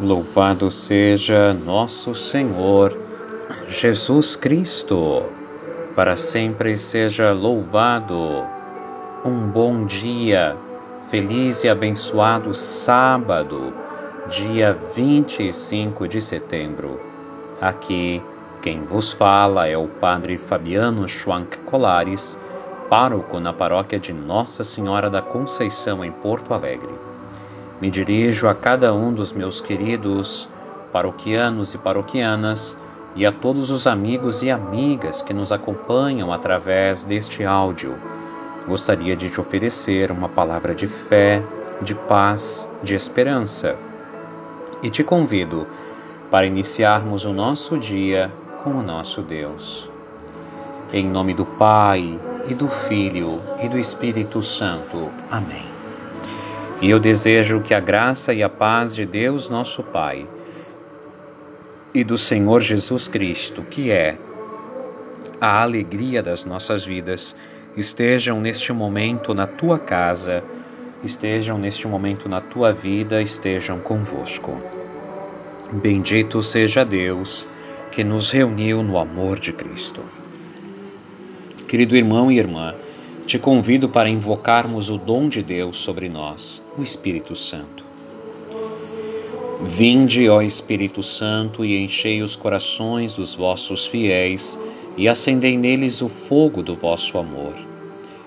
Louvado seja nosso Senhor Jesus Cristo, para sempre seja louvado. Um bom dia, feliz e abençoado sábado, dia 25 de setembro. Aqui quem vos fala é o Padre Fabiano Schwank Colares, pároco na paróquia de Nossa Senhora da Conceição, em Porto Alegre. Me dirijo a cada um dos meus queridos paroquianos e paroquianas e a todos os amigos e amigas que nos acompanham através deste áudio. Gostaria de te oferecer uma palavra de fé, de paz, de esperança. E te convido para iniciarmos o nosso dia com o nosso Deus. Em nome do Pai, e do Filho, e do Espírito Santo. Amém. E eu desejo que a graça e a paz de Deus, nosso Pai, e do Senhor Jesus Cristo, que é a alegria das nossas vidas, estejam neste momento na tua casa, estejam neste momento na tua vida, estejam convosco. Bendito seja Deus que nos reuniu no amor de Cristo. Querido irmão e irmã, te convido para invocarmos o dom de Deus sobre nós, o Espírito Santo. Vinde, ó Espírito Santo, e enchei os corações dos vossos fiéis, e acendei neles o fogo do vosso amor.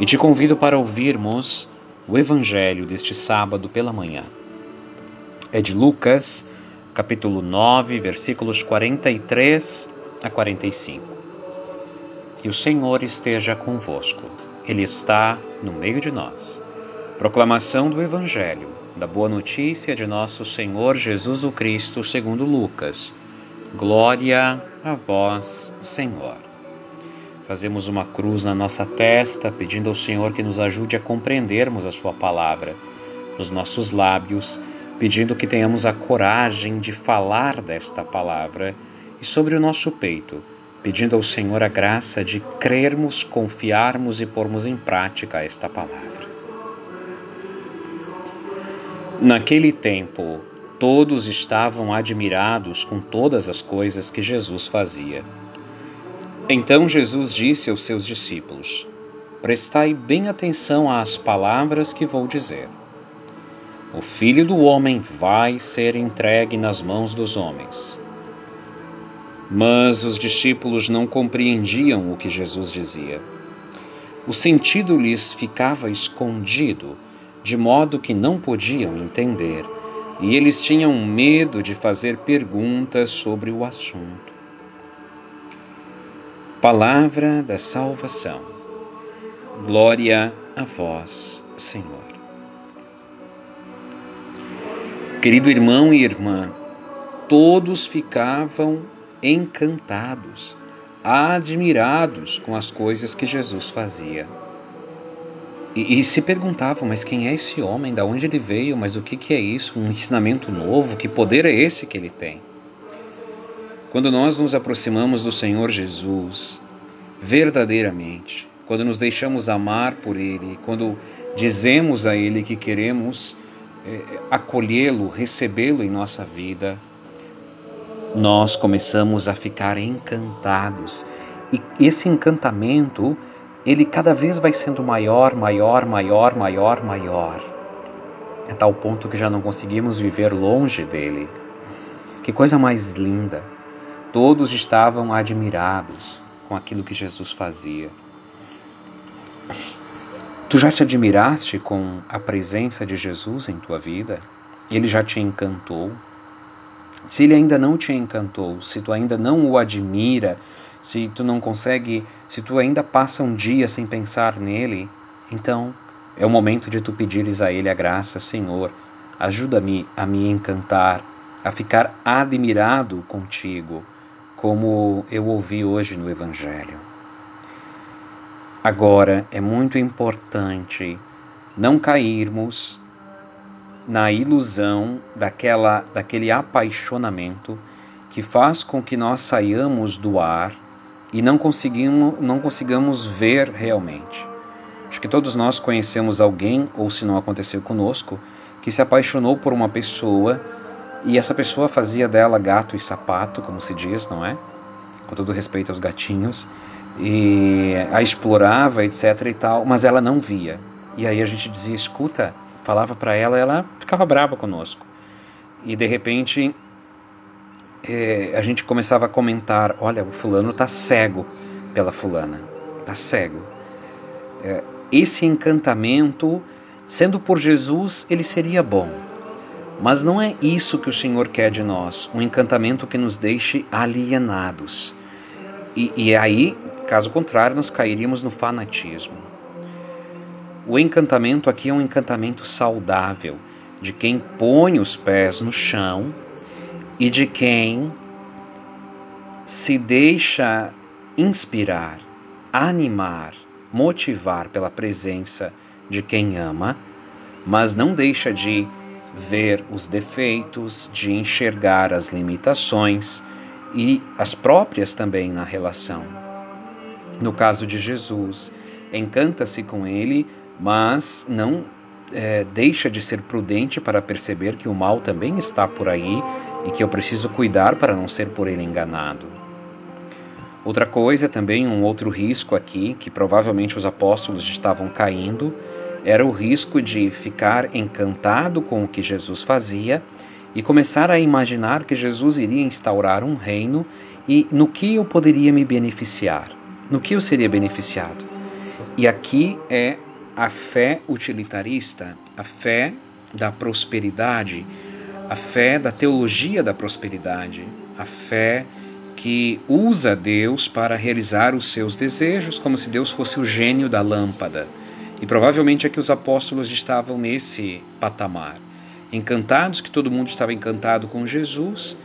E te convido para ouvirmos o Evangelho deste sábado pela manhã. É de Lucas, capítulo 9, versículos 43 a 45. Que o Senhor esteja convosco. Ele está no meio de nós. Proclamação do Evangelho, da Boa Notícia de nosso Senhor Jesus o Cristo, segundo Lucas. Glória a vós, Senhor. Fazemos uma cruz na nossa testa, pedindo ao Senhor que nos ajude a compreendermos a Sua palavra, nos nossos lábios, pedindo que tenhamos a coragem de falar desta palavra e sobre o nosso peito pedindo ao Senhor a graça de crermos, confiarmos e pormos em prática esta palavra. Naquele tempo, todos estavam admirados com todas as coisas que Jesus fazia. Então Jesus disse aos seus discípulos: Prestai bem atenção às palavras que vou dizer. O filho do homem vai ser entregue nas mãos dos homens. Mas os discípulos não compreendiam o que Jesus dizia. O sentido lhes ficava escondido, de modo que não podiam entender, e eles tinham medo de fazer perguntas sobre o assunto. Palavra da salvação. Glória a vós, Senhor. Querido irmão e irmã, todos ficavam encantados, admirados com as coisas que Jesus fazia. E, e, se perguntavam, mas quem é esse homem? Da onde ele veio? Mas o que, que é isso? Um ensinamento novo? Que poder é esse que ele tem? Quando nós nos aproximamos do Senhor Jesus, verdadeiramente, quando nos deixamos amar por Ele, quando dizemos a Ele que queremos é, acolhê-lo, recebê-lo em nossa vida, nós começamos a ficar encantados. E esse encantamento, ele cada vez vai sendo maior, maior, maior, maior, maior. É tal ponto que já não conseguimos viver longe dele. Que coisa mais linda! Todos estavam admirados com aquilo que Jesus fazia. Tu já te admiraste com a presença de Jesus em tua vida? Ele já te encantou? Se ele ainda não te encantou, se tu ainda não o admira, se tu não consegue, se tu ainda passa um dia sem pensar nele, então é o momento de tu pedires a ele a graça, Senhor, ajuda-me a me encantar, a ficar admirado contigo, como eu ouvi hoje no evangelho. Agora é muito importante não cairmos na ilusão daquela, daquele apaixonamento que faz com que nós saiamos do ar e não conseguimos, não consigamos ver realmente. Acho que todos nós conhecemos alguém, ou se não aconteceu conosco, que se apaixonou por uma pessoa e essa pessoa fazia dela gato e sapato, como se diz, não é? Com todo respeito aos gatinhos, e a explorava, etc e tal, mas ela não via. E aí a gente dizia: escuta, falava para ela, ela ficava brava conosco. E de repente é, a gente começava a comentar: olha, o fulano está cego pela fulana, está cego. É, esse encantamento, sendo por Jesus, ele seria bom. Mas não é isso que o Senhor quer de nós, um encantamento que nos deixe alienados. E, e aí, caso contrário, nós cairíamos no fanatismo. O encantamento aqui é um encantamento saudável, de quem põe os pés no chão e de quem se deixa inspirar, animar, motivar pela presença de quem ama, mas não deixa de ver os defeitos, de enxergar as limitações e as próprias também na relação. No caso de Jesus, encanta-se com ele, mas não é, deixa de ser prudente para perceber que o mal também está por aí e que eu preciso cuidar para não ser por ele enganado. Outra coisa, também um outro risco aqui, que provavelmente os apóstolos estavam caindo, era o risco de ficar encantado com o que Jesus fazia e começar a imaginar que Jesus iria instaurar um reino e no que eu poderia me beneficiar, no que eu seria beneficiado. E aqui é a fé utilitarista, a fé da prosperidade, a fé da teologia da prosperidade, a fé que usa Deus para realizar os seus desejos, como se Deus fosse o gênio da lâmpada. E provavelmente é que os apóstolos estavam nesse patamar, encantados que todo mundo estava encantado com Jesus,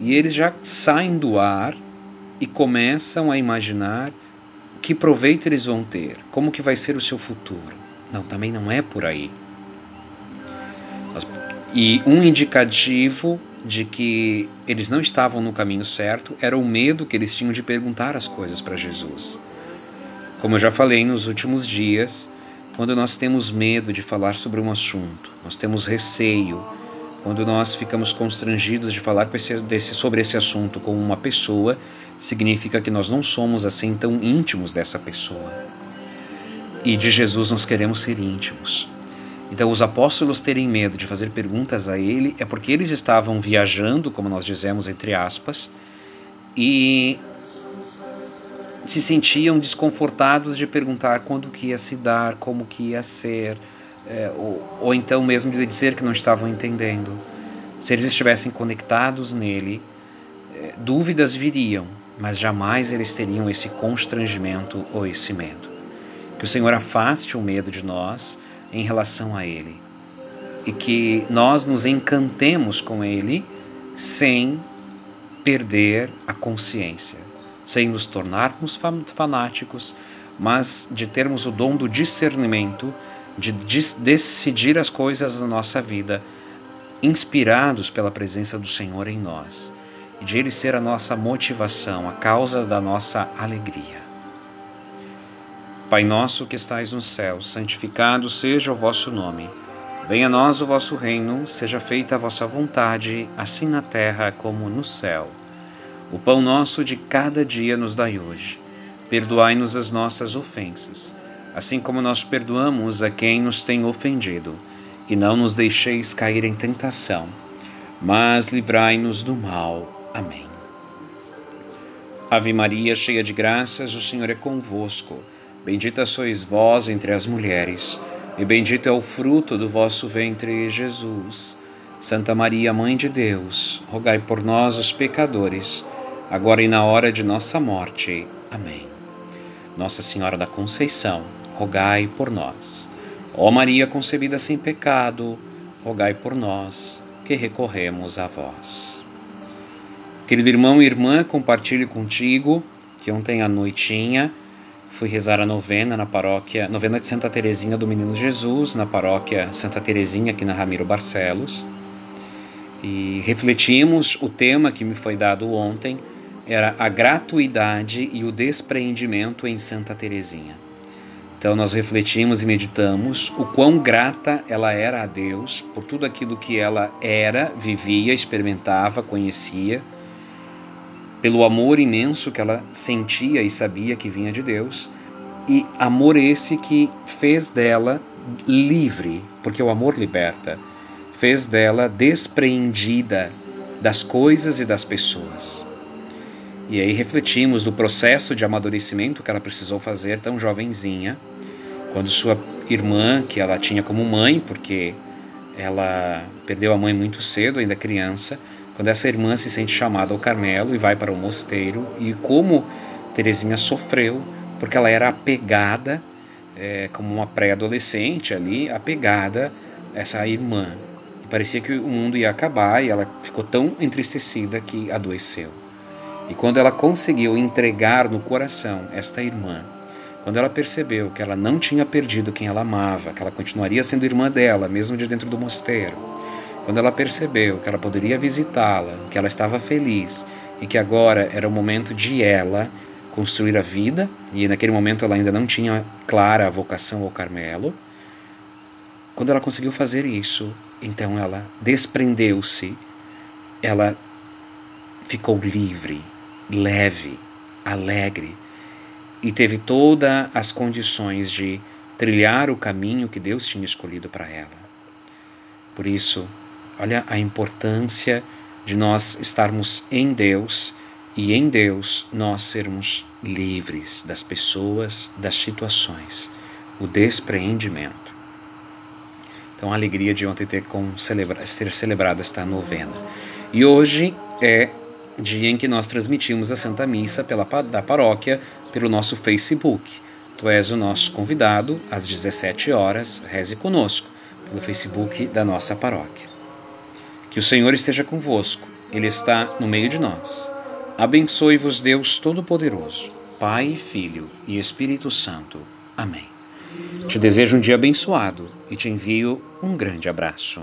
e eles já saem do ar e começam a imaginar que proveito eles vão ter? Como que vai ser o seu futuro? Não, também não é por aí. E um indicativo de que eles não estavam no caminho certo era o medo que eles tinham de perguntar as coisas para Jesus. Como eu já falei nos últimos dias, quando nós temos medo de falar sobre um assunto, nós temos receio, quando nós ficamos constrangidos de falar sobre esse assunto com uma pessoa, significa que nós não somos assim tão íntimos dessa pessoa. E de Jesus nós queremos ser íntimos. Então, os apóstolos terem medo de fazer perguntas a ele é porque eles estavam viajando, como nós dizemos entre aspas, e se sentiam desconfortados de perguntar quando que ia se dar, como que ia ser, é, ou, ou então mesmo de dizer que não estavam entendendo. Se eles estivessem conectados nele, é, dúvidas viriam, mas jamais eles teriam esse constrangimento ou esse medo. Que o Senhor afaste o medo de nós em relação a Ele e que nós nos encantemos com Ele sem perder a consciência, sem nos tornarmos fanáticos, mas de termos o dom do discernimento de decidir as coisas da nossa vida, inspirados pela presença do Senhor em nós, e de Ele ser a nossa motivação, a causa da nossa alegria. Pai nosso que estais no céu, santificado seja o vosso nome. Venha a nós o vosso reino, seja feita a vossa vontade, assim na terra como no céu. O pão nosso de cada dia nos dai hoje. Perdoai-nos as nossas ofensas assim como nós perdoamos a quem nos tem ofendido, e não nos deixeis cair em tentação, mas livrai-nos do mal. Amém. Ave Maria, cheia de graças, o Senhor é convosco. Bendita sois vós entre as mulheres, e bendito é o fruto do vosso ventre, Jesus. Santa Maria, Mãe de Deus, rogai por nós, os pecadores, agora e na hora de nossa morte. Amém. Nossa Senhora da Conceição, rogai por nós. Ó Maria concebida sem pecado, rogai por nós que recorremos a vós. Querido irmão e irmã, compartilhe contigo que ontem à noitinha fui rezar a novena na paróquia, novena de Santa Teresinha do Menino Jesus, na paróquia Santa Teresinha aqui na Ramiro Barcelos e refletimos o tema que me foi dado ontem era a gratuidade e o despreendimento em Santa Teresinha. Então nós refletimos e meditamos o quão grata ela era a Deus por tudo aquilo que ela era, vivia, experimentava, conhecia, pelo amor imenso que ela sentia e sabia que vinha de Deus, e amor esse que fez dela livre, porque o amor liberta fez dela despreendida das coisas e das pessoas. E aí refletimos do processo de amadurecimento que ela precisou fazer tão jovenzinha, quando sua irmã, que ela tinha como mãe, porque ela perdeu a mãe muito cedo, ainda criança, quando essa irmã se sente chamada ao Carmelo e vai para o mosteiro, e como Terezinha sofreu, porque ela era apegada, é, como uma pré-adolescente ali, apegada a essa irmã. Parecia que o mundo ia acabar e ela ficou tão entristecida que adoeceu. E quando ela conseguiu entregar no coração esta irmã, quando ela percebeu que ela não tinha perdido quem ela amava, que ela continuaria sendo irmã dela, mesmo de dentro do mosteiro, quando ela percebeu que ela poderia visitá-la, que ela estava feliz e que agora era o momento de ela construir a vida, e naquele momento ela ainda não tinha clara a vocação ao Carmelo, quando ela conseguiu fazer isso, então ela desprendeu-se, ela ficou livre, leve, alegre e teve todas as condições de trilhar o caminho que Deus tinha escolhido para ela. Por isso, olha a importância de nós estarmos em Deus e em Deus nós sermos livres das pessoas, das situações, o despreendimento. Então, a alegria de ontem ter, celebra, ter celebrado esta novena. E hoje é dia em que nós transmitimos a Santa Missa pela, da paróquia pelo nosso Facebook. Tu és o nosso convidado, às 17 horas, reze conosco, pelo Facebook da nossa paróquia. Que o Senhor esteja convosco, Ele está no meio de nós. Abençoe-vos, Deus Todo-Poderoso, Pai, Filho e Espírito Santo. Amém. Te desejo um dia abençoado e te envio um grande abraço.